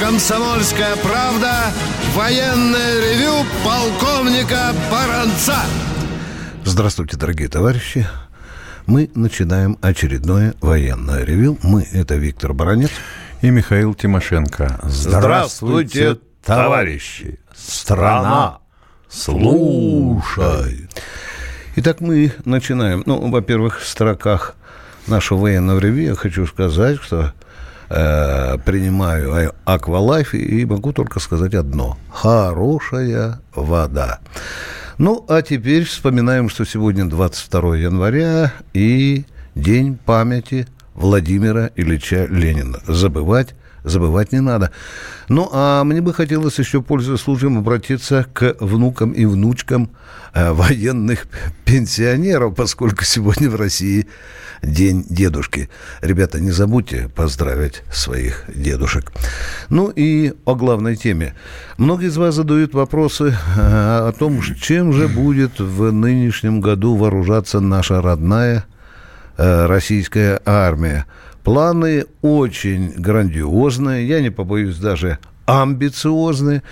«Комсомольская правда» военное ревю полковника Баранца. Здравствуйте, дорогие товарищи. Мы начинаем очередное военное ревю. Мы – это Виктор Баранец. И Михаил Тимошенко. Здравствуйте, товарищи. Страна, слушай. Итак, мы начинаем. Ну, во-первых, в строках нашего военного ревью я хочу сказать, что э, принимаю Аквалайф и могу только сказать одно. Хорошая вода. Ну, а теперь вспоминаем, что сегодня 22 января и День памяти Владимира Ильича Ленина. Забывать забывать не надо. Ну, а мне бы хотелось еще, пользуясь случаем, обратиться к внукам и внучкам э, военных пенсионеров, поскольку сегодня в России День дедушки. Ребята, не забудьте поздравить своих дедушек. Ну и о главной теме. Многие из вас задают вопросы э, о том, чем же будет в нынешнем году вооружаться наша родная э, российская армия. Планы очень грандиозные, я не побоюсь даже амбициозные.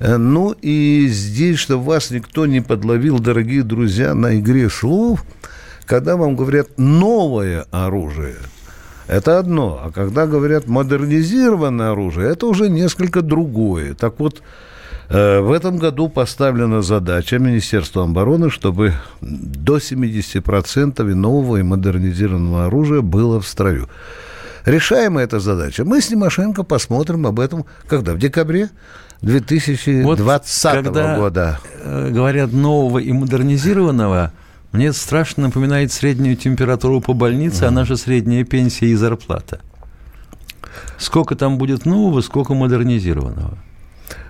Э, ну и здесь, чтобы вас никто не подловил, дорогие друзья, на игре слов, когда вам говорят новое оружие, это одно. А когда говорят модернизированное оружие, это уже несколько другое. Так вот, Э, в этом году поставлена задача Министерства обороны, чтобы до 70% нового и модернизированного оружия было в строю. Решаемая эта задача. Мы с Тимошенко посмотрим об этом, когда? В декабре 2020 вот когда года. Э, говорят нового и модернизированного, мне страшно напоминает среднюю температуру по больнице, mm. а наша средняя пенсия и зарплата. Сколько там будет нового, сколько модернизированного?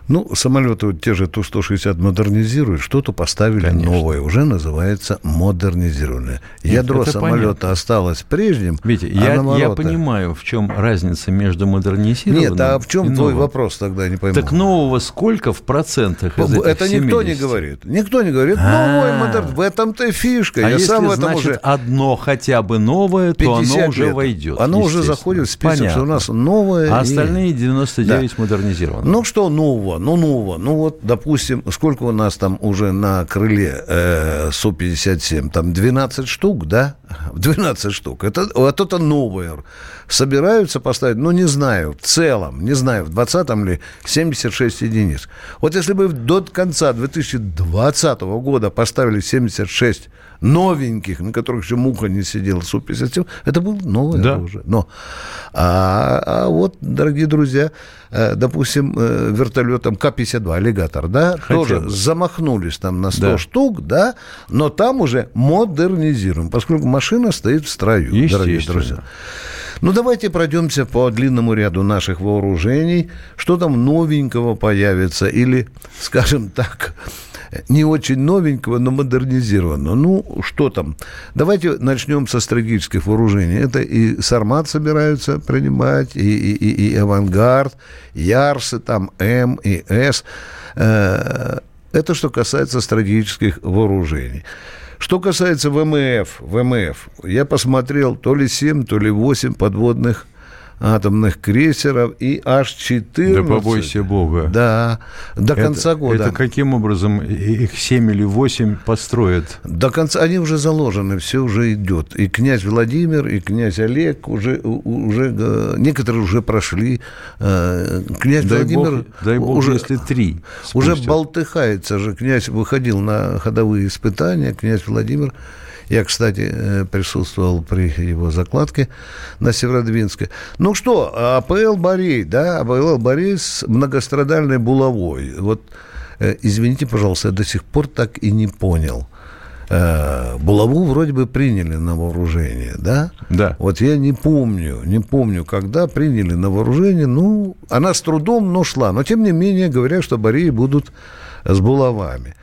Ну, самолеты вот те же Ту-160 модернизируют, что-то поставили Конечно. новое, уже называется модернизированное. Нет, Ядро самолета понятно. осталось прежним. Витя, а я, я понимаю, в чем разница между модернизированным Нет, а в чем твой вопрос тогда, не пойму. Так нового сколько в процентах из Это этих никто не говорит. Никто не говорит. Новый модер... В этом-то фишка. А я если, сам в этом значит, уже... одно хотя бы новое, то оно уже войдет. Оно уже заходит в список, Понятно. что у нас новое. А и... остальные 99 да. модернизированы. Ну, что нового? Ну нового. Ну вот, допустим, сколько у нас там уже на крыле э, Су-57? Там 12 штук, да? 12 штук. Это, вот это новое. Собираются поставить, ну не знаю, в целом, не знаю, в 20-м ли 76 единиц. Вот если бы до конца 2020 года поставили 76 новеньких, на которых еще муха не сидела, Су-57, это было новое да. оружие. Но, а, а вот, дорогие друзья, э, допустим, э, вертолетом К-52, аллигатор, да, Хотел. тоже замахнулись там на 100 да. штук, да, но там уже модернизируем, поскольку машина стоит в строю, дорогие друзья. Ну, давайте пройдемся по длинному ряду наших вооружений. Что там новенького появится? Или, скажем так, не очень новенького, но модернизированного. Ну, что там? Давайте начнем со стратегических вооружений. Это и Сармат собираются принимать, и, и, и, и Авангард, Ярсы, там, М и С. Э, это что касается стратегических вооружений. Что касается ВМФ, ВМФ, я посмотрел то ли 7, то ли 8 подводных атомных крейсеров и аж 14. Да побойся Бога. Да, до это, конца года. Это каким образом их 7 или 8 построят? До конца, они уже заложены, все уже идет. И князь Владимир, и князь Олег уже, уже э, некоторые уже прошли. Э, князь дай Владимир... Бог, дай Бог, уже, если три Уже болтыхается же. Князь выходил на ходовые испытания, князь Владимир я, кстати, э, присутствовал при его закладке на Северодвинске. Ну что, АПЛ Борей, да, АПЛ Борей с многострадальной булавой. Вот, э, извините, пожалуйста, я до сих пор так и не понял. Э, булаву вроде бы приняли на вооружение, да? Да. Вот я не помню, не помню, когда приняли на вооружение. Ну, она с трудом, но шла. Но, тем не менее, говорят, что Бореи будут с булавами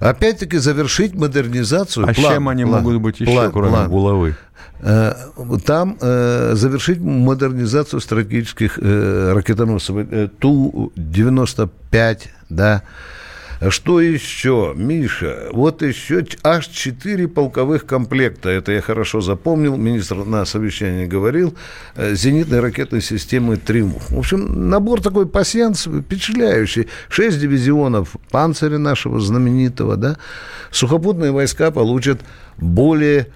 опять-таки завершить модернизацию. А план, чем они план, могут быть еще, план, кроме план. булавы? Э, там э, завершить модернизацию стратегических э, ракетоносцев Ту-95, да, Что еще, Миша? Вот еще аж четыре полковых комплекта. Это я хорошо запомнил. Министр на совещании говорил. Э, зенитной ракетной системы «Триумф». В общем, набор такой пассианс впечатляющий. Шесть дивизионов панциря нашего знаменитого, да. Сухопутные войска получат более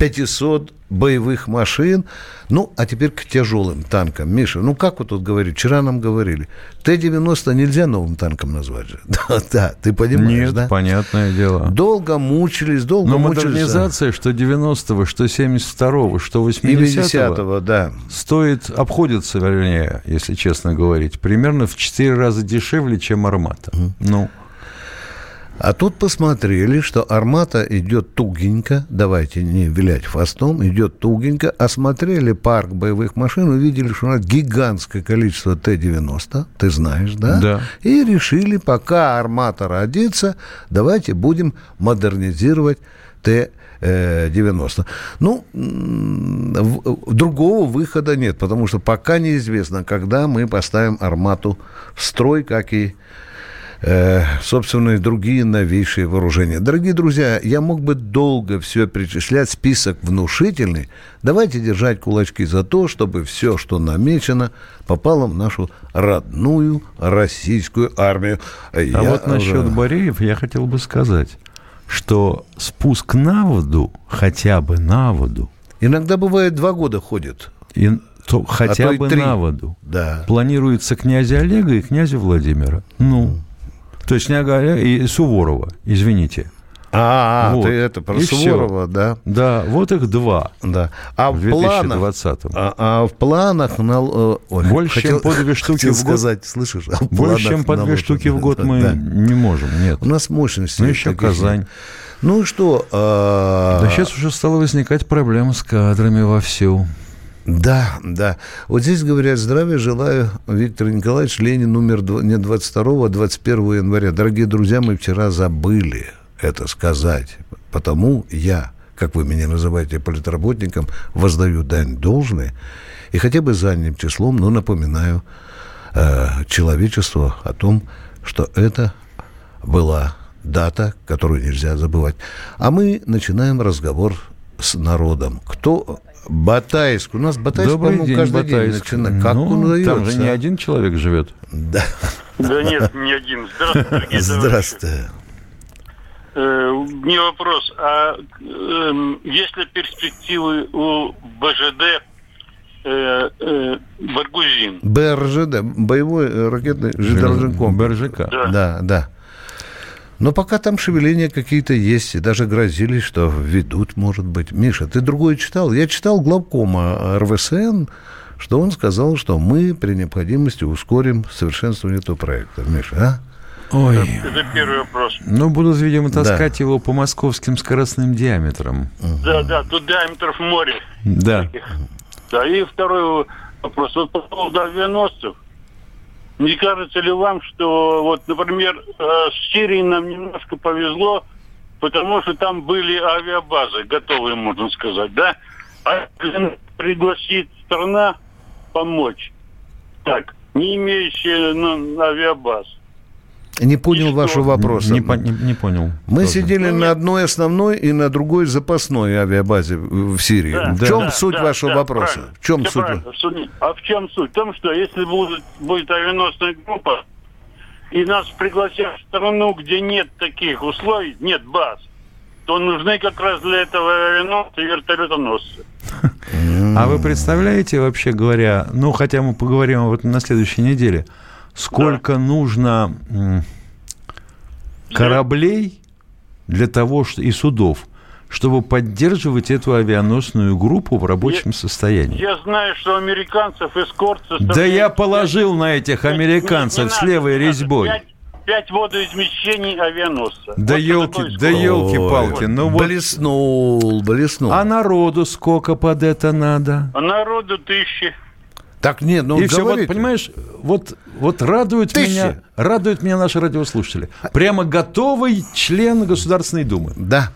500 боевых машин. Ну, а теперь к тяжелым танкам. Миша, ну как вы тут говорите? Вчера нам говорили. Т-90 нельзя новым танком назвать же. Да, да, ты понимаешь, Нет, да? понятное дело. Долго мучились, долго Но мучились. модернизация, что 90-го, что 72-го, что И 80-го, 50-го, да. стоит, обходится, вернее, если честно говорить, примерно в 4 раза дешевле, чем «Армата». Ну, А тут посмотрели, что армата идет тугенько, давайте не вилять хвостом, идет тугенько, осмотрели парк боевых машин, увидели, что у нас гигантское количество Т-90, ты знаешь, да? Да. И решили, пока армата родится, давайте будем модернизировать Т-90. Ну, м, в- другого выхода нет, потому что пока неизвестно, когда мы поставим армату в строй, как и собственно, и другие новейшие вооружения. Дорогие друзья, я мог бы долго все перечислять, список внушительный. Давайте держать кулачки за то, чтобы все, что намечено, попало в нашу родную российскую армию. а Я вот насчет Бореев я хотел бы сказать, что спуск на воду, хотя бы на воду, Иногда бывает два года ходит. и то, хотя то и бы три. на воду, Да. планируется князя Олега и князя Владимира. Ну, то есть князя Олега и Суворова, извините. А, а, Вот. ты это про И. Суворова, да. Да, вот их два Да. А в в планах 2020-м. А, а в планах на... э, ой, Больше, чем по две штуки хотел в год. сказать, слышишь? а Больше, чем по две штуки в год мы Да. не можем, нет. У нас мощности. Ну, еще Казань. нет. Ну что? а, Да сейчас уже стала возникать проблема с кадрами вовсю. Да, да. Вот здесь говорят, здравия желаю, Виктор Николаевич, Ленин умер не 22, а 21 января. Дорогие друзья, мы вчера забыли это сказать. Потому я, как вы меня называете, политработником, воздаю дань должной и хотя бы задним числом, но напоминаю э, человечеству о том, что это была дата, которую нельзя забывать. А мы начинаем разговор с народом. Кто Батайск. У нас Батайск, Добрый по-моему, день, каждый день Батайск. начинает. Как Ну, он удается? Там же не один человек живет. Да. Да нет, не один. Здравствуйте, Здравствуйте. товарищи. Э, Мне вопрос. А эм, есть ли перспективы у БЖД э, э, Баргузин? БРЖД, боевой ракетный железнодорожный комплекс. БРЖК. Да, да. Но пока там шевеления какие-то есть, и даже грозились, что введут, может быть. Миша, ты другое читал? Я читал главкома РВСН, что он сказал, что мы при необходимости ускорим совершенствование этого проекта. Миша, а? Ой. Это первый вопрос. Ну, будут, видимо, Да. таскать его по московским скоростным диаметрам. Да, да, тут диаметров море. Да. Да, и второй вопрос. Вот по поводу авианосцев. Не кажется ли вам, что вот, например, э, с Сирией нам немножко повезло, потому что там были авиабазы, готовые, можно сказать, да? А пригласит страна помочь, так, не имеющая ну, авиабаз, Не понял И вашего что? вопроса. Не, не- не понял. Мы Тоже. сидели Ну, на одной основной и на другой запасной авиабазе в Сирии. Да, в чем да, суть да, вашего да, вопроса? правильно. В чем Всё суть? правильно. А в чем суть? В том, что если будет, будет авианосная группа, и нас пригласят в страну, где нет таких условий, нет баз, то нужны как раз для этого авианосцы и вертолетоносцы. А вы представляете, вообще говоря, ну, хотя мы поговорим об этом на следующей неделе, сколько нужно м, кораблей для того, что, и судов, чтобы поддерживать эту авианосную группу в рабочем состоянии? Я знаю, что американцев эскорт Да составляет я пять- положил на этих американцев не с левой надо. резьбой. Пять, пять водоизмещений авианосца. Да Вот елки, да скорость. елки-палки, ну вот. Блеснул, блеснул. А народу сколько под это надо? А народу тысячи. Так нет, ну и все, вот, говорите. понимаешь, вот, вот Тысячи. меня, радуют меня наши радиослушатели. Прямо готовый член Государственной Думы. Да.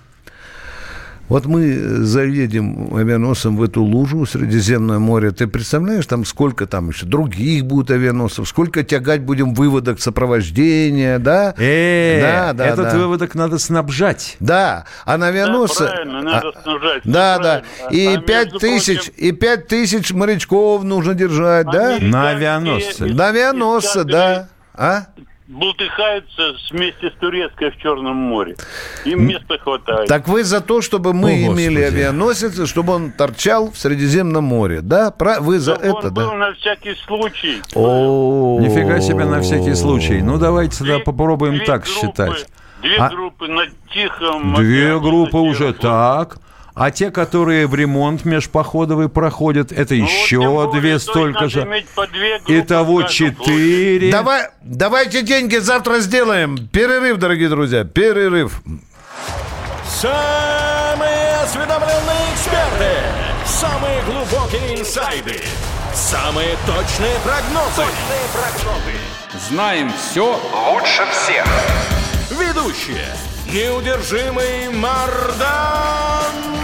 Вот мы заедем авианосцем в эту лужу, Средиземное море. Ты представляешь, там сколько там еще других будет авианосцев, сколько тягать будем выводок сопровождения, да? Э, да, да, этот да. выводок надо снабжать. Да, а на авианосце... Да, правильно, надо а, снабжать, Да, да. И пять тысяч, и пять тысяч морячков нужно держать, да? На авианосце. На авианосце, да. А? Бултыхаются вместе с турецкой в Черном море. Им места хватает. Так вы за то, чтобы мы О, имели Господи. авианосец, и чтобы он торчал в Средиземном море, да? Про- Вы за Чтобы это, он был да? на всякий случай. О, Нифига себе на всякий случай. Ну, давайте тогда попробуем так считать. Две А- группы на Тихом Две группы уже так. А те, которые в ремонт межпоходовый проходят, это Ну, вот еще более, две столько же. Итого четыре. Давай, давайте деньги завтра сделаем. Перерыв, дорогие друзья, перерыв. Самые осведомленные эксперты, самые глубокие инсайды, самые точные прогнозы. Знаем все лучше всех. Ведущие. Неудержимый Мардан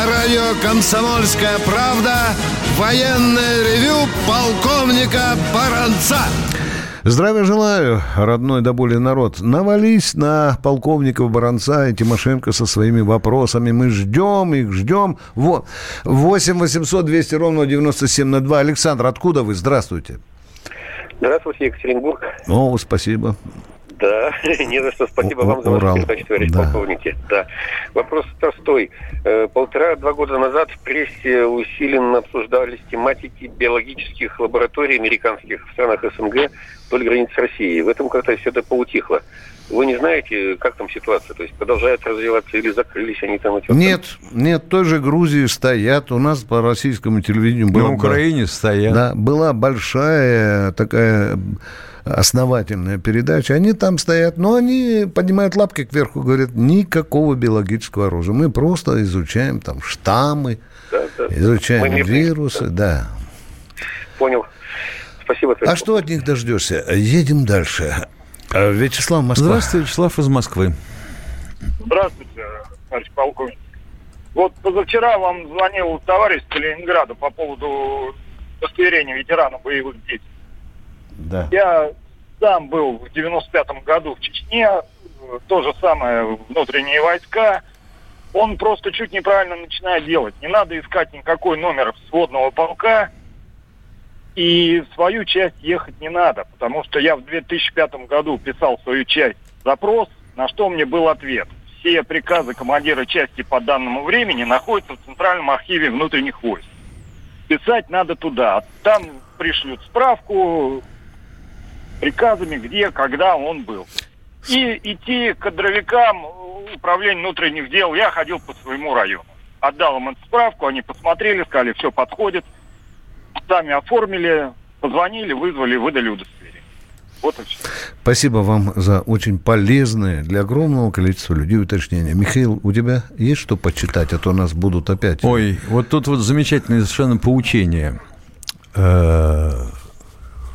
На радио «Комсомольская правда» военное ревю полковника Баранца. Здравия желаю, родной до боли народ. Навались на полковников Баранца и Тимошенко со своими вопросами. Мы ждем их, ждем. Во- 8 800 200 ровно 9702. Александр, откуда вы? Здравствуйте. Здравствуйте, Екатеринбург. О, спасибо. Да, не за что. Спасибо вам за вашу передачу, товарищ Да. полковники. Да. Вопрос простой. Э, Полтора-два года назад в прессе усиленно обсуждались тематики биологических лабораторий американских в странах СНГ вдоль границ России. В этом как-то все это поутихло. Вы не знаете, как там ситуация? То есть продолжают развиваться или закрылись они там? эти- Нет, нет, той же Грузии стоят. У нас по российскому телевидению На была, Украине стоят. да, была большая такая основательная передача. Они там стоят, но они поднимают лапки кверху, говорят, никакого биологического оружия. Мы просто изучаем там штаммы, Да, да. изучаем Мы вирусы, да. Понял. Спасибо. А что от них дождешься? Едем дальше. А, Вячеслав Москва. Здравствуйте, Вячеслав из Москвы. Здравствуйте, товарищ полковник. Вот позавчера вам звонил товарищ с Калининграда по поводу удостоверения ветерана боевых действий. Да. Я сам был в 95-м году в Чечне, то же самое внутренние войска. Он просто чуть неправильно начинает делать. Не надо искать никакой номер сводного полка, и свою часть ехать не надо, потому что я в 2005 году писал свою часть запрос, на что мне был ответ. Все приказы командира части по данному времени находятся в Центральном архиве внутренних войск. Писать надо туда. Там пришлют справку приказами, где, когда он был. И идти к кадровикам э, управления внутренних дел я ходил по своему району. Отдал им эту справку, они посмотрели, сказали, все подходит. Сами оформили, позвонили, вызвали, выдали удостоверение. Вот и все. Спасибо вам за очень полезные для огромного количества людей уточнения. Михаил, у тебя есть что почитать, а то нас будут опять... Ой, вот тут вот замечательное совершенно поучение.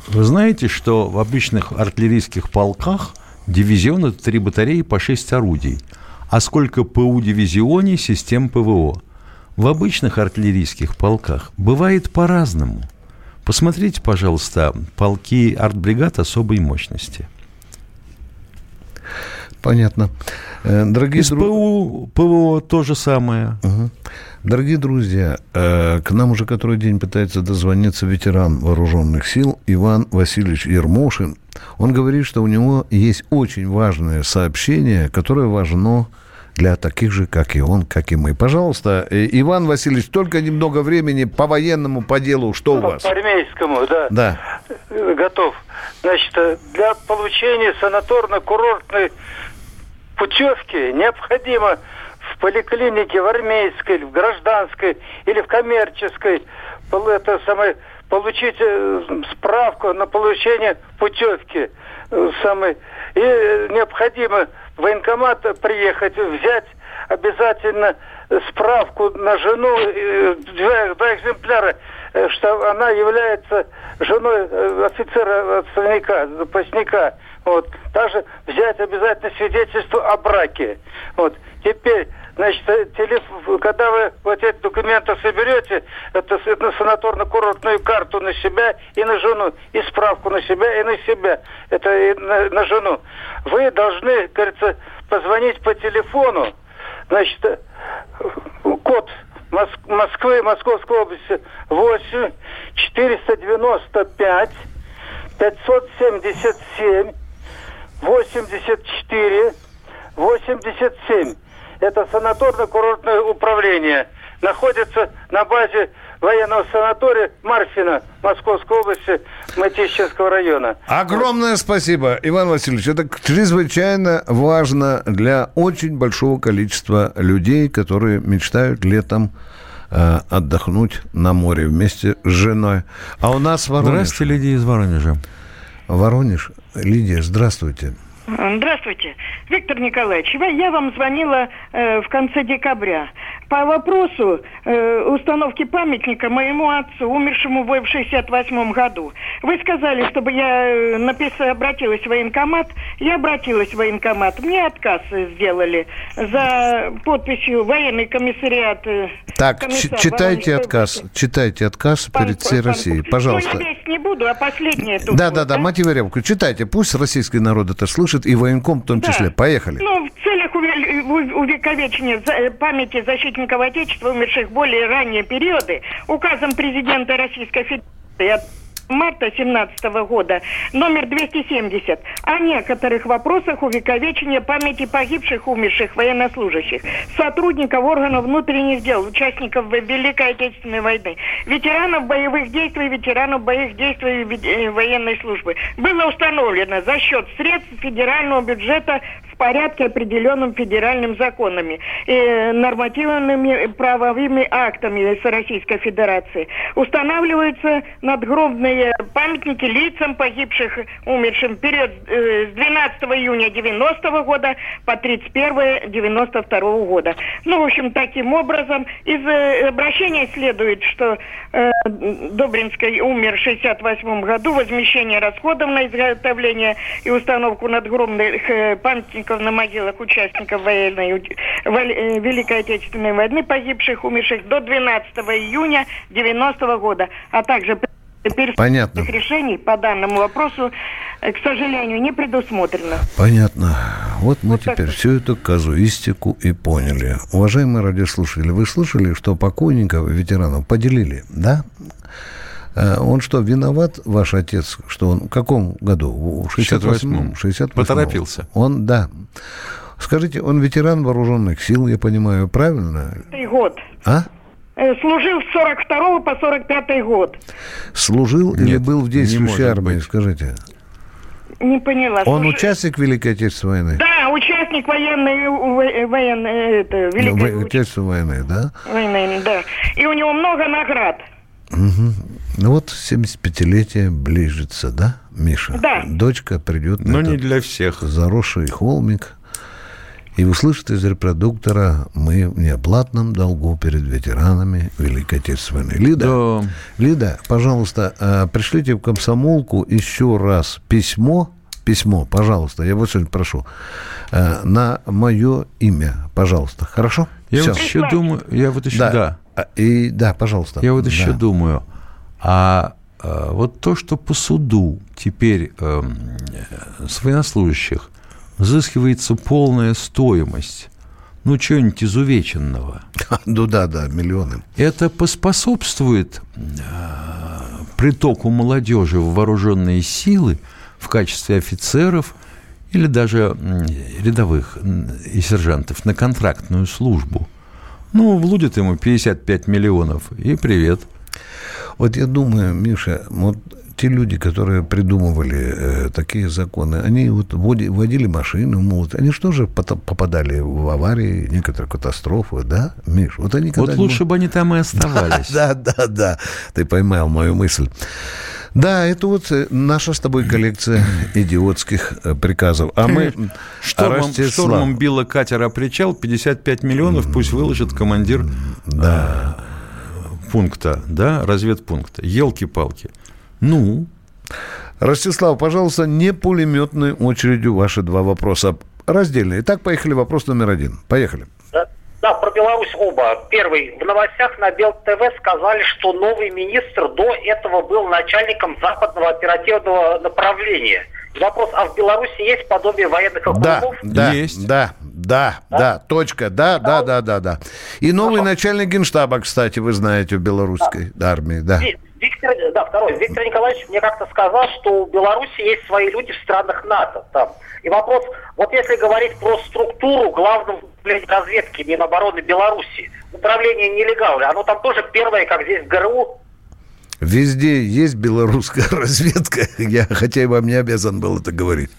Вы знаете, что в обычных артиллерийских полках дивизион – это три батареи по шесть орудий. А сколько ПУ дивизионе систем ПВО? В обычных артиллерийских полках бывает по-разному. Посмотрите, пожалуйста, полки артбригад особой мощности. Понятно. Э, Дорогие Из друзья... ПУ, ПВО то же самое. Мгм. Дорогие друзья, э, к нам уже который день пытается дозвониться ветеран вооруженных сил Иван Васильевич Ермошин. Он говорит, что у него есть очень важное сообщение, которое важно для таких же, как и он, как и мы. Пожалуйста, э, Иван Васильевич, только немного времени по военному, по делу, что у вас? По армейскому, да. Да. Э, Готов. Значит, для получения санаторно-курортной путевки необходимо в поликлинике, в армейской, в гражданской или в коммерческой это самое, получить э, справку на получение путевки. э, самой. И э, необходимо в военкомат приехать, взять обязательно справку на жену, два, два экземпляра, что она является женой э, офицера отставника, запасника. Вот. Также взять обязательно свидетельство о браке. Вот. Теперь, значит, э, телеф- когда вы вот эти документы соберете, это, это санаторно-курортную карту на себя и на жену, и справку на себя и на себя, это и на, на жену, вы должны, кажется, позвонить по телефону, значит, э, код Мос- Москвы, Московской области 8 495 577 84 87. Это санаторно-курортное управление. Находится на базе военного санатория Марфина Московской области Матищинского района. Огромное спасибо, Иван Васильевич. Это чрезвычайно важно для очень большого количества людей, которые мечтают летом э, отдохнуть на море вместе с женой. А у нас Воронеж. Здравствуйте, Лидия из Воронежа. Воронеж. Лидия, здравствуйте. Здравствуйте, Виктор Николаевич. Я- Я вам звонила э, в конце декабря по вопросу э, установки памятника моему отцу, умершему в 68 году. Вы сказали, чтобы я э, написала, обратилась в военкомат. Я обратилась в военкомат. Мне отказ сделали за подписью военный комиссариат. э, Так, комиссар читайте отказ. Читайте отказ Пан- перед всей пан- Россией. Ну, Пожалуйста. я весь не буду, а последнее. Да, вот, да, да, мотивы ревку. Читайте. Пусть российский народ это слышит, и военком в том Да. числе. Поехали. Ну, в увековечения за- э, памяти защитников Отечества, умерших в более ранние периоды, указом президента Российской Федерации от марта 2017 года, номер 270, о некоторых вопросах увековечения памяти погибших, умерших военнослужащих, сотрудников органов внутренних дел, участников Великой Отечественной войны, ветеранов боевых действий, ветеранов боевых действий э, военной службы. Было установлено за счет средств федерального бюджета в порядке, определенным федеральными законами, э, нормативными правовыми актами Российской Федерации. Устанавливаются надгробные памятники лицам погибших, умершим в период э, с 12 июня 90 года по 31 92 года. Ну, в общем, таким образом, из э, обращения следует, что э, Добринский умер в 68 году, возмещение расходов на изготовление и установку надгробных э, памятников на могилах участников военной, э, Великой Отечественной войны, погибших, умерших до 12 июня 90 года, а также Понятно. решений по данному вопросу, э, к сожалению, не предусмотрено. Понятно. Вот мы Вот так теперь вот. всю эту казуистику и поняли. Уважаемые радиослушатели, вы слышали, что покойников, ветеранов поделили, да? Э, Он что, виноват, ваш отец, что он в каком году? В 68-м? 68 Поторопился. Он, да. Скажите, он ветеран вооруженных сил, я понимаю, правильно? И год. А? Э, Служил с 42 по 45 год. Служил или Нет, был в действующей армии, быть. скажите? Не поняла. Он Служи- участник Великой Отечественной войны? Да, участник военной, во- военной, э, это, Великой Великой Отечественной войны, да? войны, да. И у него много наград. Мгм. Ну вот 75-летие ближется, да, Миша? Да. Дочка придет на Но этот не для всех. заросший холмик и услышит из репродуктора «Мы в неоплатном долгу перед ветеранами Великой Отечественной войны». Лида, Да. Лида, пожалуйста, э, пришлите в комсомолку еще раз письмо, письмо, пожалуйста, я вот сегодня прошу, э, на мое имя, пожалуйста, хорошо? Я Всё. вот еще думаю, я вот еще, да. да, А, И да, пожалуйста. я вот еще Да. думаю, а, а, вот то, что по суду теперь эм, э, с военнослужащих взыскивается полная стоимость, ну, чего-нибудь изувеченного, Ну да, да, миллионы. это поспособствует э, притоку молодежи в вооруженные силы в качестве офицеров или даже рядовых и сержантов на контрактную службу. Ну, влудят ему 55 миллионов, и привет. Вот я думаю, Миша, вот те люди, которые придумывали э, такие законы, они вот води- водили машину, мол, они что же пото- попадали в аварии, некоторые катастрофы, да, Миш? Вот они Вот лучше бы они там и оставались. Да, да, да, ты поймал мою мысль. Да, это вот э, наша с тобой коллекция идиотских э, приказов. А мы... Штормом, Ростислав, штормом било катера причал, 55 миллионов пусть выложит командир Да. Пункта, да, разведпункта. Елки-палки. Ну, Ростислав, пожалуйста, не пулеметной очередью ваши два вопроса. Раздельные. Итак, поехали. Вопрос номер один. Поехали. Да, да, про Беларусь оба. Первый. В новостях на Бел ТВ сказали, что новый министр до этого был начальником западного оперативного направления. Вопрос, а в Беларуси есть подобие военных Да, округов? да, Есть. да, да, да, точка, да, да, да, да, да. И новый начальник генштаба, кстати, вы знаете, в белорусской армии, да. Ви- Виктор, да, второй. Виктор Николаевич мне как-то сказал, что у Беларуси есть свои люди в странах НАТО. Там. И вопрос, вот если говорить про структуру главного разведки Минобороны Беларуси, управление нелегалами, оно там тоже первое, как здесь в ГРУ, Везде есть белорусская разведка, я хотя и вам не обязан был это говорить.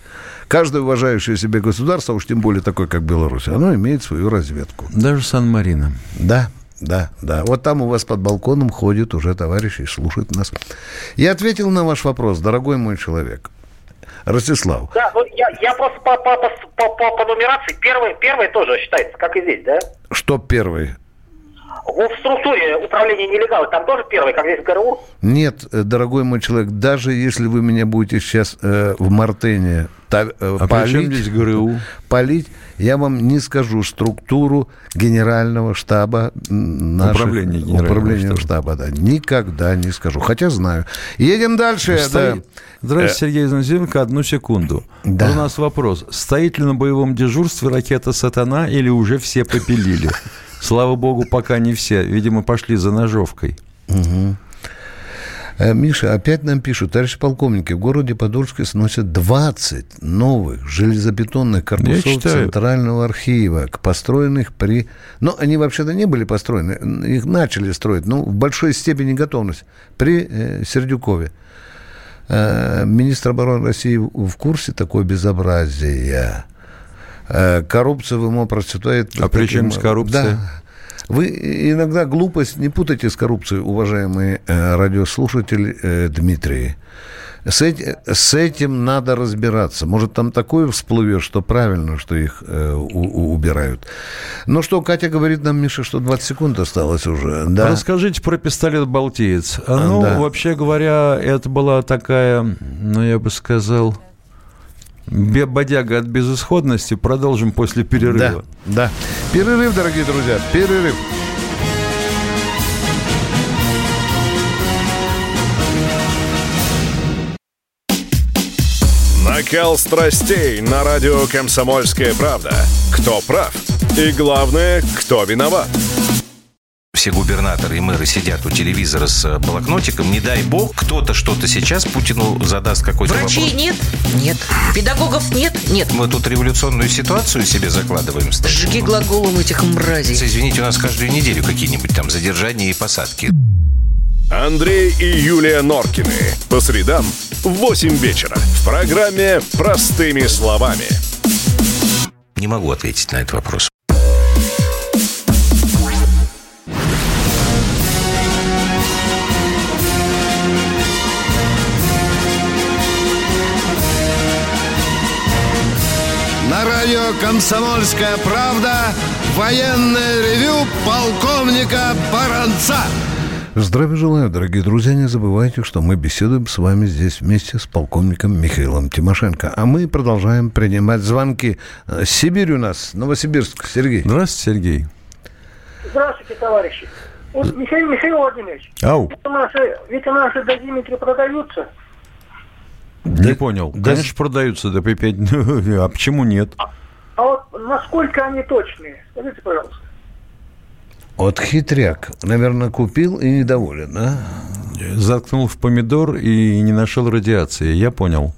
Каждое уважающее себя государство, уж тем более такое, как Беларусь, оно имеет свою разведку. даже Сан-Марино. Да, да, да. Вот там у вас под балконом ходит уже товарищ и слушает нас. Я ответил на ваш вопрос, дорогой мой человек. Ростислав, Да, ну я, я просто по, по, по, по, по- по нумерации первый, первый тоже считается, как и здесь, да? что первый? В структуре управления нелегалами там тоже первый, как здесь в ГРУ. Нет, э, дорогой мой человек, даже если вы меня будете сейчас э, в Мартене та- э, А чем здесь ГРУ? полить, я вам не скажу структуру генерального штаба наших- Управления генерального управления штаба. штаба, да, никогда не скажу, хотя знаю. Едем дальше. Стоит- да. Здравствуйте, Сергей Занзенко. Одну секунду. Да. У нас вопрос. Стоит ли на боевом дежурстве ракета «Сатана» или уже все попилили? Слава богу, пока не все. Видимо, пошли за ножовкой. Э, Миша, опять нам пишут, товарищ полковники, в городе Подольске сносят 20 новых железобетонных корпусов. Центрального архива, построенных при... Но они вообще-то не были построены, их начали строить, но в большой степени готовность при э, Сердюкове. Э, министр обороны России в в курсе такое безобразие. Э, Коррупция в МО процветает. А при чем здесь коррупция? Да. Вы иногда глупость не путайте с коррупцией, уважаемый э, радиослушатель э, Дмитрий. С, эти- с этим надо разбираться. Может, там такое всплывет, что правильно, что их э, у- у- убирают. Ну что, Катя говорит нам, Миша, что 20 секунд осталось уже. Да? Расскажите про пистолет «Балтиец». А, Ну, да. вообще говоря, это была такая, ну, я бы сказал, бодяга от безысходности. Продолжим после Да, перерыва. да. Перерыв, дорогие друзья, перерыв. Накал страстей на радио «Комсомольская правда». Кто прав? И главное, кто виноват? Все губернаторы и мэры сидят у телевизора с э, блокнотиком, не дай бог, кто-то что-то сейчас Путину задаст какой-то Врачей вопрос. нет? Нет. Педагогов нет? Нет. Мы тут революционную ситуацию себе закладываем. ли? Сжиги глаголом этих мразей. Извините, у нас каждую неделю какие-нибудь там задержания и посадки. Андрей и Юлия Норкины. По средам в 8 вечера. В программе «Простыми словами». Не могу ответить на этот вопрос. Радио «Комсомольская правда» военное ревю полковника Баранца. Здравия желаю, дорогие друзья. Не забывайте, что мы беседуем с вами здесь вместе с полковником Михаилом Тимошенко. А мы продолжаем принимать звонки. Э, Сибирь у нас, Новосибирск. Сергей. Здравствуйте, Сергей. Здравствуйте, товарищи. Вот, Михаил, Михаил Владимирович, Ау. ведь у нас, э, ведь у нас же дозиметры продаются. Не понял. да- Конечно, продаются до P5. А почему нет? А вот насколько они точные? Скажите, пожалуйста. Вот хитряк. Наверное, купил и недоволен, а? Заткнул в помидор и не нашел радиации. Я понял.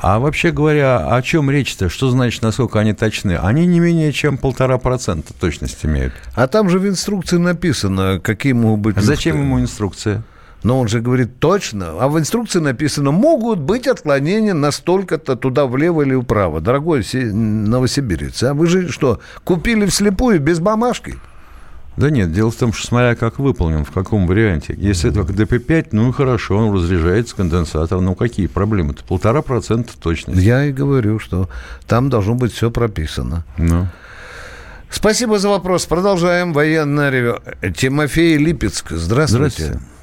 А вообще говоря, о чем речь-то? Что значит, насколько они точны? Они не менее чем полтора процента точность имеют. А там же в инструкции написано, какие могут быть... А Зачем ему инструкция? Но он же говорит точно, а в инструкции написано, могут быть отклонения настолько-то туда влево или вправо. Дорогой новосибирец, а вы же что, купили вслепую без бумажки? Да нет, дело в том, что смотря как выполнен, в каком варианте. Если это как ДП-5, ну и хорошо, он разряжается, конденсатор. Ну какие проблемы-то? Полтора процента точно. Я и говорю, что там должно быть все прописано. Ну. Спасибо за вопрос. Продолжаем военное ревю. Тимофей Липецк. Здравствуйте. Здравствуйте.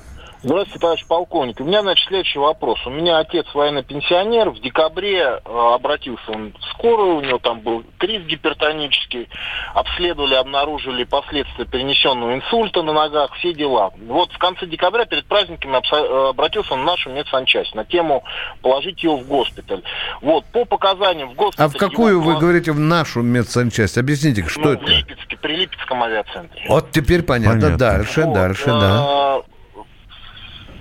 Здравствуйте, товарищ полковник. У меня, значит, следующий вопрос. У меня отец военный пенсионер. В декабре э, обратился он в скорую. У него там был криз гипертонический. Обследовали, обнаружили последствия перенесенного инсульта на ногах, все дела. Вот в конце декабря, перед праздниками, обса- э, обратился он в нашу медсанчасть на тему положить его в госпиталь. Вот, по показаниям в госпитале... А в какую его вы говорите в нашу медсанчасть? Объясните, что ну, это? в Липецке, при Липецком авиацентре. Вот теперь понятно. Понятно. Дальше, Вот, дальше, да.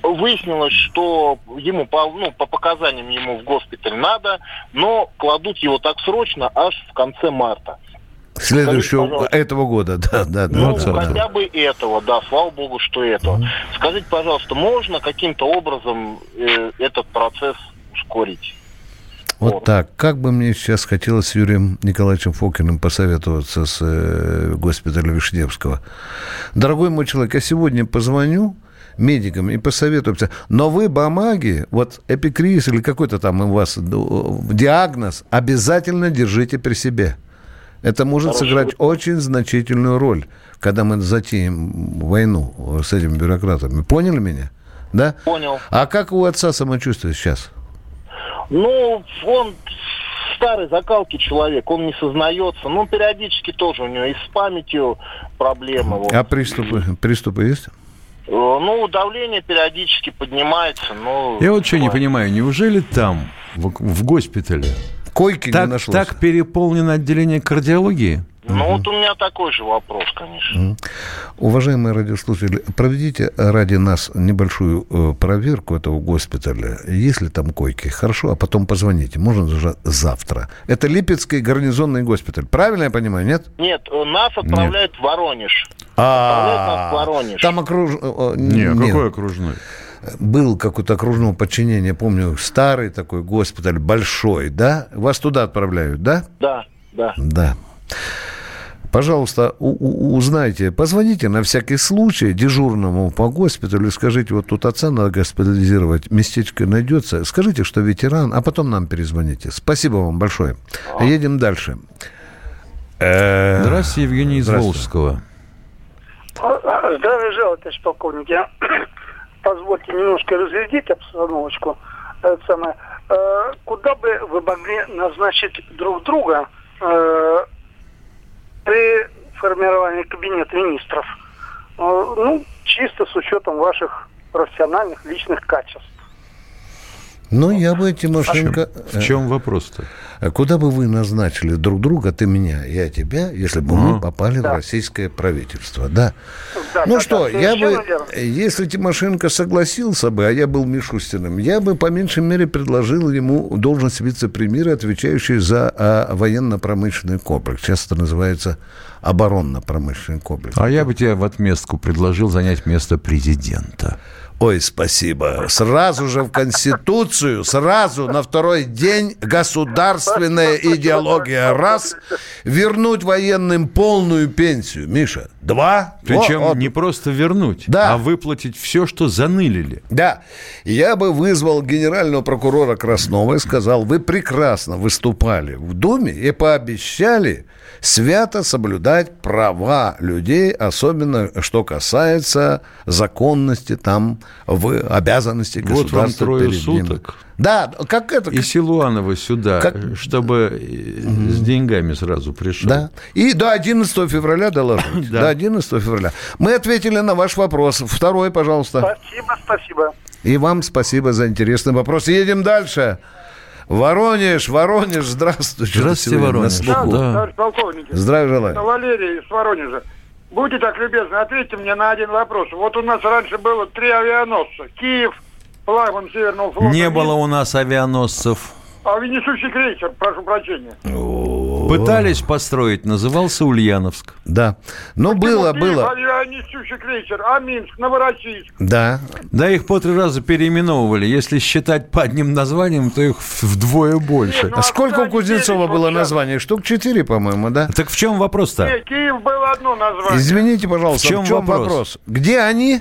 Выяснилось, что ему по, ну, по показаниям ему в госпиталь надо, но кладут его так срочно аж в конце марта. Следующего пожалуйста. этого года, да, да, да. Ну, да, да. хотя бы этого, да, слава богу, что этого. Скажите, пожалуйста, можно каким-то образом э, этот процесс ускорить? Вот так. Как бы мне сейчас хотелось с Юрием Николаевичем Фокиным посоветоваться с э, госпиталя Вишневского. Дорогой мой человек, я сегодня позвоню медикам и посоветуемся. Но вы бумаги, вот эпикриз или какой-то там у вас ну, диагноз, обязательно держите при себе. Это может Хорошо. сыграть очень значительную роль, когда мы затеем войну с этими бюрократами. Поняли меня? Да? Понял. А как у отца самочувствие сейчас? Ну, он старой закалки человек, он не сознается. Ну, периодически тоже у него и с памятью проблемы. вот. А приступы, приступы есть? Э, Ну, давление периодически поднимается, но... Я вот что не понимаю, неужели там, в, в госпитале, Койки не так, нашлось. так переполнено отделение кардиологии? Ну, вот у меня такой же вопрос, конечно. Уважаемые радиослушатели, проведите ради нас небольшую э, проверку этого госпиталя. Есть ли там койки? Хорошо, а потом позвоните. Можно даже завтра. Это Липецкий гарнизонный госпиталь. Правильно я понимаю, нет? Нет, э, нас отправляют в Воронеж. А, Воронеж. там окруж... э, Не, нет. какой окружной? Был какой-то окружного подчинения, помню, старый такой госпиталь, большой, да? Вас туда отправляют, да? Да, да. Да. Пожалуйста, узнайте, позвоните на всякий случай дежурному по госпиталю скажите, вот тут отца надо госпитализировать, местечко найдется. Скажите, что ветеран, а потом нам перезвоните. Спасибо вам большое. Едем дальше. Э, Здравствуйте, Евгений из. Волжского. А, Здравия желаю, товарищ полковник. Я позвольте немножко разрядить обстановочку. Это самое. Э, Куда бы вы могли назначить друг друга э, при формировании кабинета министров? Э, Ну, чисто с учетом ваших профессиональных личных качеств. Ну, я бы, Тимошенко... В чем вопрос-то? э, Куда бы вы назначили друг друга, ты меня, я тебя, если бы мы попали в российское правительство, да? Да, Ну да, что, да, я бы, верно. если Тимошенко согласился бы, а я был Мишустиным, я бы по меньшей мере предложил ему должность вице-премьера, отвечающей за а, военно-промышленный комплекс. Сейчас это называется оборонно-промышленный комплекс. А я бы тебе в отместку предложил занять место президента. Ой, спасибо. Сразу же в Конституцию, сразу на второй день государственная идеология. Раз. Вернуть военным полную пенсию. Миша. Два. Причем Во, вот. не просто вернуть, Да. а выплатить все, что занылили. Да, я бы вызвал генерального прокурора Краснова и сказал, вы прекрасно выступали в Думе и пообещали свято соблюдать права людей, особенно что касается законности там в обязанности Вот вам государства трое перед ним. суток. Да, как это? И Силуанова сюда, Как- чтобы э, с деньгами сразу пришел. Да. И до 11 февраля доложить. Да. До 11 февраля. Мы ответили на ваш вопрос. Второй, пожалуйста. Спасибо, спасибо. И вам спасибо за интересный вопрос. Едем дальше. Воронеж, Воронеж, здравствуйте. Здравствуйте, Воронеж. Да. Здравия желаю. Это Валерий из Воронежа. Будьте так любезны, ответьте мне на один вопрос. Вот у нас раньше было три авианосца. Киев, флагман Северного флота. Не было у нас авианосцев. А несущий крейсер, прошу прощения. Пытались построить, назывался Ульяновск. Да. Но было, Киев, было. а несущий крейсер, а Минск, Новороссийск. Да. Да, их по три раза переименовывали. Если считать по одним названиям, то их в- вдвое больше. А сколько у Кузнецова было названий? Штук четыре, по-моему, да? Так в чем вопрос-то? Нет, Киев было одно название. Извините, пожалуйста, В чем вопрос? вопрос? Где они?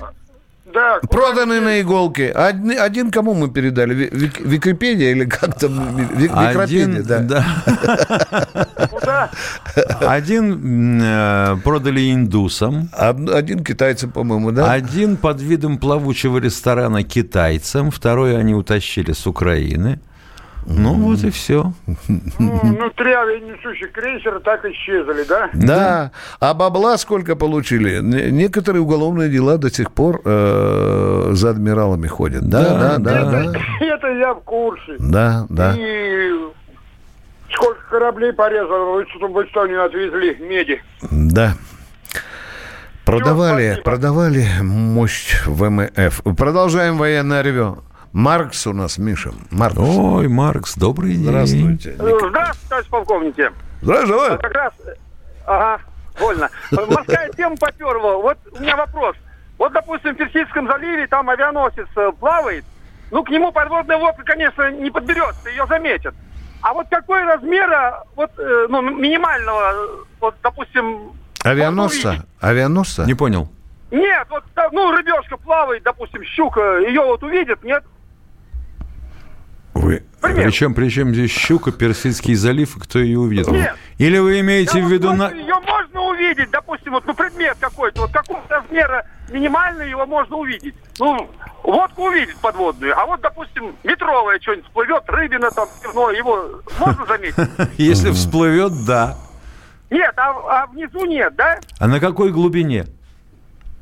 Да, Проданы на иголке. Один, один кому мы передали? Ви- Вик- Википедия или как там? Ви- Викропедия, Один, да. да. куда? Один э, продали индусам. Од- Один китайцам, по-моему, да? Один под видом плавучего ресторана китайцам. Второй они утащили с Украины. Ну, вот и все. Ну, ну, три авианесущих крейсера так исчезли, да? Да. А бабла сколько получили? Некоторые уголовные дела до сих пор э, за адмиралами ходят. Да, да, да, да. это, это я в курсе. Да, да. И сколько кораблей порезало, чтобы в Эстонию отвезли меди. Да. Продавали, продавали мощь ВМФ. Продолжаем военное ревю. Маркс у нас, Миша. Маркс. Ой, Маркс, добрый день. Здравствуйте. Э, Здравствуйте, товарищ полковники. Здравствуй, давай. А Как раз, ага, вольно. Морская тема поперла. Вот у меня вопрос. Вот, допустим, в Персидском заливе там авианосец э, плавает. Ну, к нему подводная лодка, конечно, не подберется, ее заметят. А вот какой размера, вот, э, ну, минимального, вот, допустим... Авианосца? Авианосца? Не понял. Нет, вот, ну, рыбешка плавает, допустим, щука, ее вот увидит, нет? Вы... Причем, причем здесь щука, Персидский залив, кто ее увидит? Нет. Или вы имеете в виду... на... Ее можно увидеть, допустим, вот, ну, предмет какой-то, вот какого размера минимальный его можно увидеть. Ну, водку увидеть подводную, а вот, допустим, метровая что-нибудь всплывет, рыбина там, ну, его можно заметить? Если всплывет, да. Нет, а, а внизу нет, да? А на какой глубине?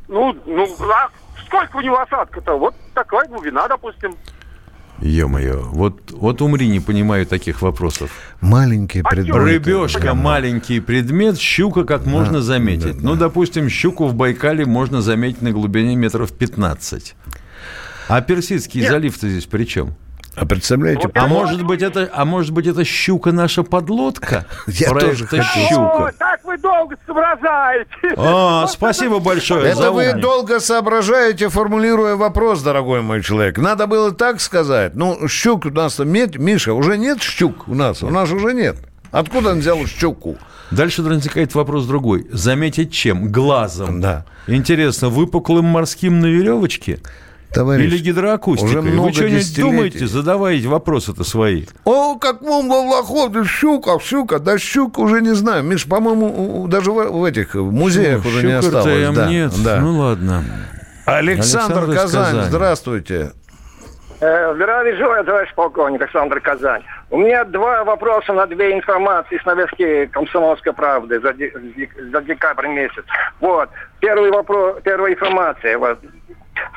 Ну, ну, а сколько у него осадка-то? Вот такая глубина, допустим. Ё-моё, вот, вот умри, не понимаю таких вопросов. Маленькие предметы. Рыбешка, маленький предмет, щука как можно заметить. Ну, допустим, щуку в Байкале можно заметить на глубине метров 15. А Персидский залив-то здесь при чем? А представляете? А может быть это, а может быть это щука наша подлодка? Я тоже хочу. щука. Так вы долго соображаете. А, спасибо большое. Это вы долго соображаете, формулируя вопрос, дорогой мой человек. Надо было так сказать. Ну, щук у нас нет, Миша, уже нет щук у нас. У нас уже нет. Откуда он взял щуку? Дальше возникает вопрос другой. Заметить чем? Глазом. Да. Интересно, выпуклым морским на веревочке? Товарищ, Или гидроакустикой? уже много Вы что-нибудь десятилетий. думаете? Задавайте вопросы-то свои. О, как вам Волохов, щука, щука, да щука уже не знаю. Миш, по-моему, даже в, в этих музеях Ну, уже не осталось. Да, нет. да. Ну ладно. Александр, Александр Казань, здравствуйте. Э, Здравия желаю, товарищ полковник Александр Казань. У меня два вопроса на две информации с новостей «Комсомольской правды» за, за декабрь месяц. Вот. Первый вопрос, первая информация. Вот.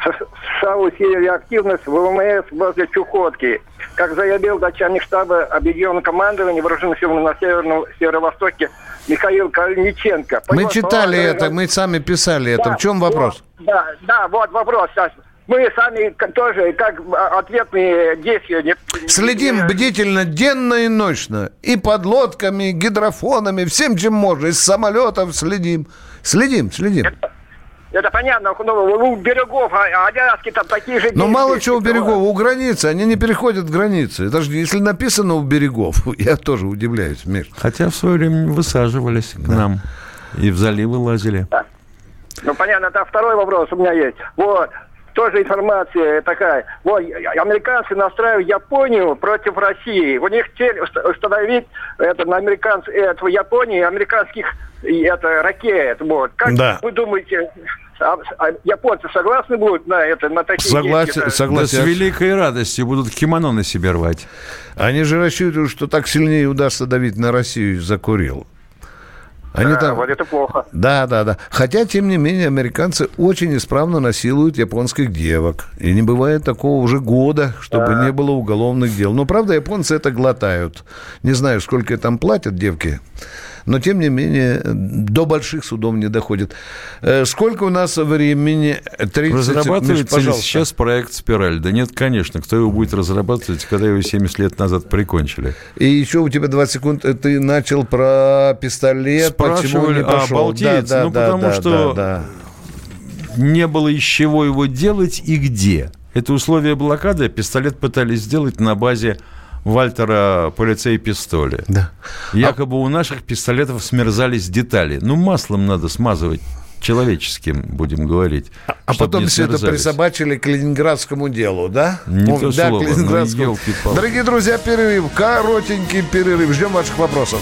США усилили активность ВМС возле Чукотки. Как заявил начальник штаба Объединенного командования Вооруженных сил на Северном Северо-Востоке Михаил Калиниченко. По Мы читали словам, это, мы сами писали это. Да, В чем вопрос? вот, да, да, вот вопрос. сейчас. Мы сами тоже как а, ответные действия не, Следим бдительно, денно и ночно. И подлодками, и гидрофонами, всем, чем можно. Из самолетов следим. Следим, следим. Это понятно, ну, у берегов а, Аляски там такие же... Но мало чего у берегов, у границы, они не переходят границы. Это же если написано у берегов, я тоже удивляюсь, Миш. Хотя в свое время высаживались к нам. И в заливы лазили. Ну, понятно, это второй вопрос у меня есть. Вот. Тоже информация такая. Вот, американцы настраивают Японию против России. У них цель уст- установить это на американцев, это в Японии американских это ракет. Вот. Как Да. вы думаете, а- а японцы согласны будут на это, на такие Согласен, действия? согласен. Да с великой радостью будут кимоно на себе рвать. Они же рассчитывают, что так сильнее удастся давить на Россию из-за Курил. Они Да, там... вот это плохо. Да, да, да. Хотя, тем не менее, американцы очень исправно насилуют японских девок. И не бывает такого уже года, чтобы не было уголовных дел. Но, правда, японцы это глотают. Не знаю, сколько там платят девки. Но тем не менее до больших судов не доходит. Э, Сколько у нас времени? 30 Миш, Разрабатывается ли пожалуйста. сейчас проект «Спираль»? Да нет, конечно. Кто его будет разрабатывать, когда его 70 лет назад прикончили? И еще у тебя 20 секунд. Э, Ты начал про пистолет. почему Спрашивали, не а, пошел? «Балтиец»? Да, да, Ну, да, потому да, что- да, да. Не было из чего его делать и где. Это условие блокады пистолет пытались сделать на базе Вальтера полицей пистоли. Да. Якобы у наших пистолетов смерзались детали. Ну, маслом надо смазывать человеческим, будем говорить. А чтоб потом все это присобачили к ленинградскому делу, да? Не О, то да, слово, к ну, ленинградскому. Дорогие друзья, перерыв. Коротенький перерыв. Ждем ваших вопросов.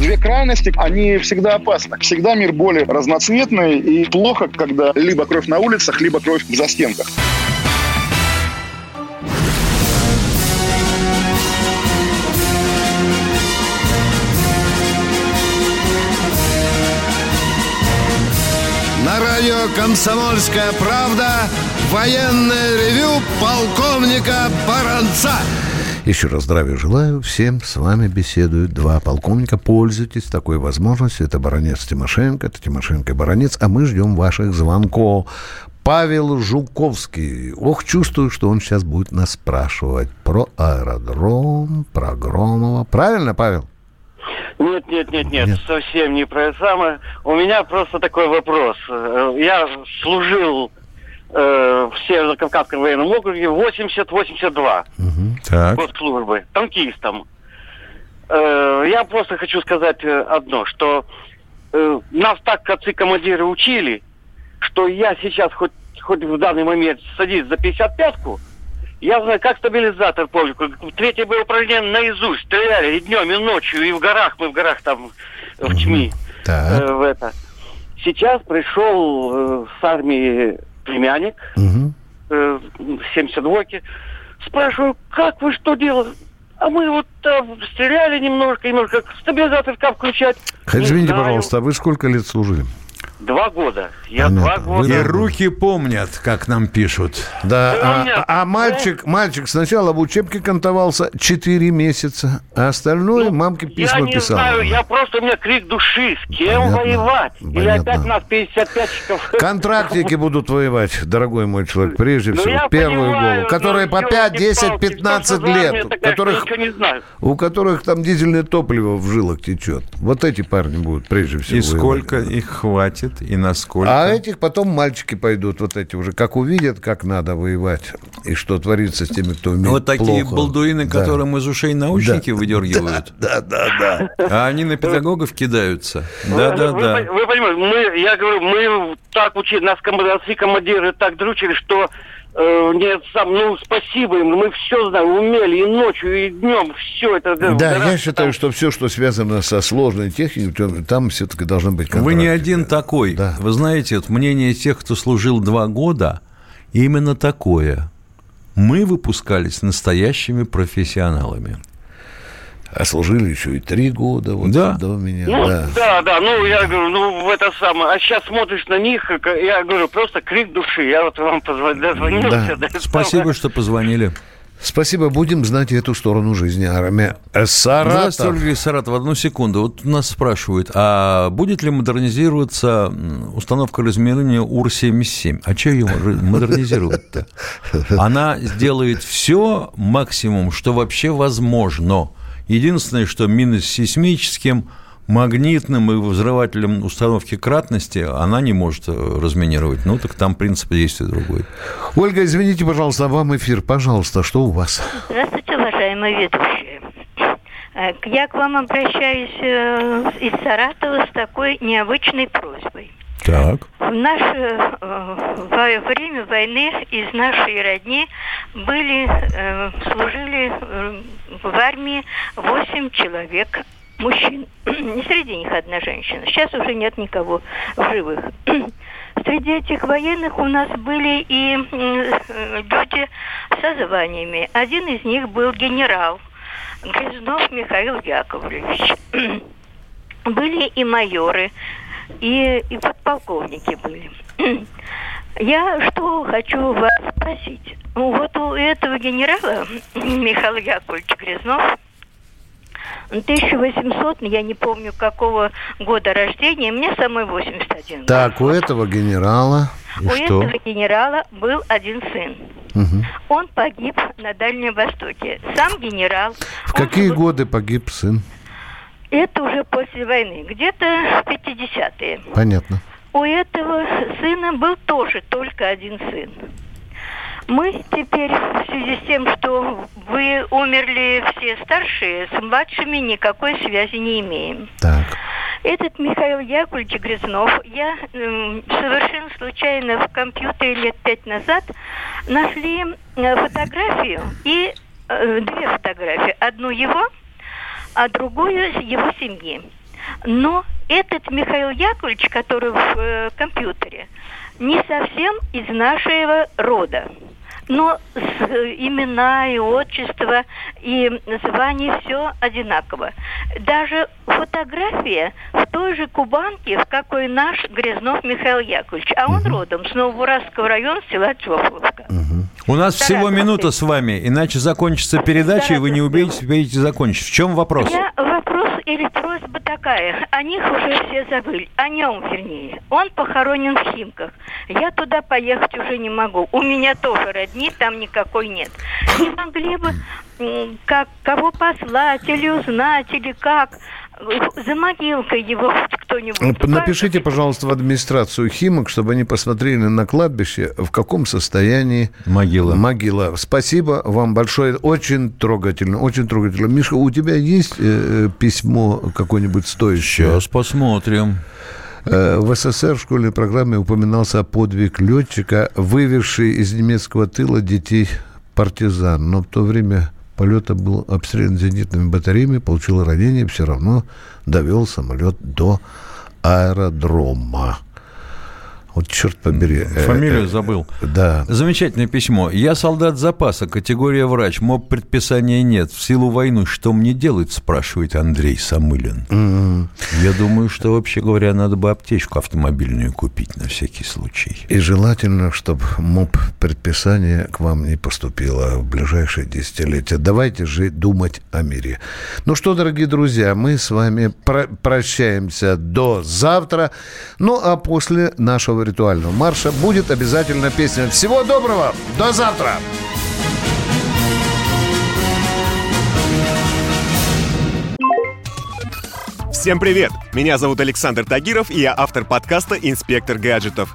Две крайности, они всегда опасны. Всегда мир более разноцветный и плохо, когда либо кровь на улицах, либо кровь в застенках. На радио «Комсомольская правда» военное ревю полковника Баранца. Еще раз здравия желаю всем. С вами беседуют два полковника. Пользуйтесь такой возможностью. Это Баранец Тимошенко, это Тимошенко и Баранец. А мы ждем ваших звонков. Павел Жуковский. Ох, чувствую, что он сейчас будет нас спрашивать про аэродром, про Громова. Правильно, Павел? Нет, нет, нет, нет, совсем не про это самое. У меня просто такой вопрос. Э, Я служил э, в Северо-Кавказском военном округе 80-82 Так. год службы, танкистом. Э, Я просто хочу сказать э, одно, что э, нас так отцы-командиры учили, что я сейчас хоть, хоть в данный момент садись за 55-ку, я знаю, как стабилизатор помню. Третье было управление наизусть. Стреляли и днем, и ночью, и в горах. Мы в горах там, в ЧМИ. Так. э, в это. Сейчас пришел э, с армии племянник, э, 72-ки. Спрашиваю, как вы что делали? А мы вот там стреляли немножко, немножко. Стабилизатор как включать? Извините, пожалуйста, а вы сколько лет служили? Два года. Я Понятно. два года. И руки помнят, как нам пишут. Да, а, а мальчик, мальчик сначала в учебке кантовался 4 месяца, а остальное мамке Ну, Я письма не писал. знаю, я просто, у меня крик души. С кем Понятно, воевать? Или понятно. опять нас 55-щиков? Контрактники будут воевать, дорогой мой человек, прежде Ну, всего, я в первую понимаю, голову, которые ну, по 5, 10, ёлки-палки, 15 что за армия лет, которых, ничего не знаю. у которых там дизельное топливо в жилах течет. Вот эти парни будут прежде всего И воевать. сколько их хватит, и насколько. А этих потом мальчики пойдут, вот эти уже, как увидят, как надо воевать, и что творится с теми, кто умеет Вот такие плохо. балдуины, Да. которым из ушей наушники Да. выдергивают. Да, да, да. А они на педагогов кидаются. Вы, Да-да-да. вы- вы понимаете, мы, я говорю, мы так учили, нас командиры, командиры так дручили, что нет, сам, ну, спасибо им, мы все знаем, умели и ночью, и днем, все это. Да, гораздо я считаю, что все, что связано со сложной техникой, там все-таки должны быть Вы не контракты. один такой. Вы знаете, вот мнение тех, кто служил два года, именно такое. Мы выпускались настоящими профессионалами. А служили еще и три года вот Да. до меня. Ну, да. да. да, ну, я говорю, ну, в это самое. А сейчас смотришь на них, я говорю, просто крик души. Я вот вам позвонил, дозвонился. Да. да, Спасибо, что позвонили. Спасибо, будем знать эту сторону жизни армия. Э, Саратов. Здравствуйте, Ольга из Саратова. Одну секунду. Вот нас спрашивают, а будет ли модернизироваться установка разминирования УР-77? А что ее модернизировать-то? Она сделает все максимум, что вообще возможно. Единственное, что минус сейсмическим, магнитным и взрывателем установки кратности она не может э, разминировать. Ну, так там принцип действия другой. Ольга, извините, пожалуйста, вам эфир. Пожалуйста, что у вас? Здравствуйте, уважаемые ведущие. Э, Я к вам обращаюсь э, из Саратова с такой необычной просьбой. Так. В наше э, во время войны из нашей родни были, э, служили э, в армии 8 человек мужчин. И среди них одна женщина. Сейчас уже нет никого в живых. Среди этих военных у нас были и люди со званиями. Один из них был генерал Грязнов Михаил Яковлевич. Были и майоры, и, и подполковники были. Я что хочу вас спросить. Вот у этого генерала Михаила Яковлевича Грязнов 1800, я не помню какого года рождения, мне самой 81. Так, у этого генерала... у этого генерала был один сын. Мгм. Он погиб на Дальнем Востоке. Сам генерал, В какие годы погиб сын? Это уже после войны, где-то в 50-е. Понятно. У этого сына был тоже только один сын. Мы теперь в связи с тем, что вы умерли все старшие, с младшими никакой связи не имеем. Так. Этот Михаил Яковлевич Грязнов, я м, совершенно случайно в компьютере лет пять назад нашли э, фотографию и э, две фотографии. Одну его, а другую его семьи. Но этот Михаил Яковлевич, который в э, компьютере, не совсем из нашего рода. Но имена и отчество и звание все одинаково. Даже фотография в той же Кубанке, в какой наш Грязнов Михаил Яковлевич. А он родом с Новоуральского района села Чофловка. У нас всего минута с вами, иначе закончится передача, и вы не убедите, успеете закончить. В чем вопрос? Я вопрос или такая. О них уже все забыли. О нем, вернее. Он похоронен в Химках. Я туда поехать уже не могу. У меня тоже родни там никакой нет. Не могли бы как, кого послать или узнать, или как? За могилкой его хоть кто-нибудь. Напишите, пожалуйста, в администрацию Химок, чтобы они посмотрели на кладбище, в каком состоянии могила. могила. Спасибо вам большое. Очень трогательно, очень трогательно. Миша, у тебя есть э, письмо какое-нибудь стоящее? Сейчас посмотрим. Э, В СССР в школьной программе упоминался подвиг летчика, вывезший из немецкого тыла детей партизан. Но в то время полета был обстрелян зенитными батареями, получил ранение, все равно довел самолет до аэродрома. Вот черт побери. э, Фамилию э, забыл. Да. Замечательное письмо. Я солдат запаса, категория врач. Моб предписания нет. В силу войны что мне делать, спрашивает Андрей Самылин. Я думаю, что, вообще говоря, надо бы аптечку автомобильную купить на всякий случай. И желательно, чтобы МОП предписание к вам не поступило в ближайшие десятилетия. Давайте же думать о мире. Ну что, дорогие друзья, мы с вами про- прощаемся до завтра. Ну, а после нашего ритуального марша будет обязательно песня. Всего доброго! До завтра! Всем привет! Меня зовут Александр Тагиров, и я автор подкаста «Инспектор гаджетов».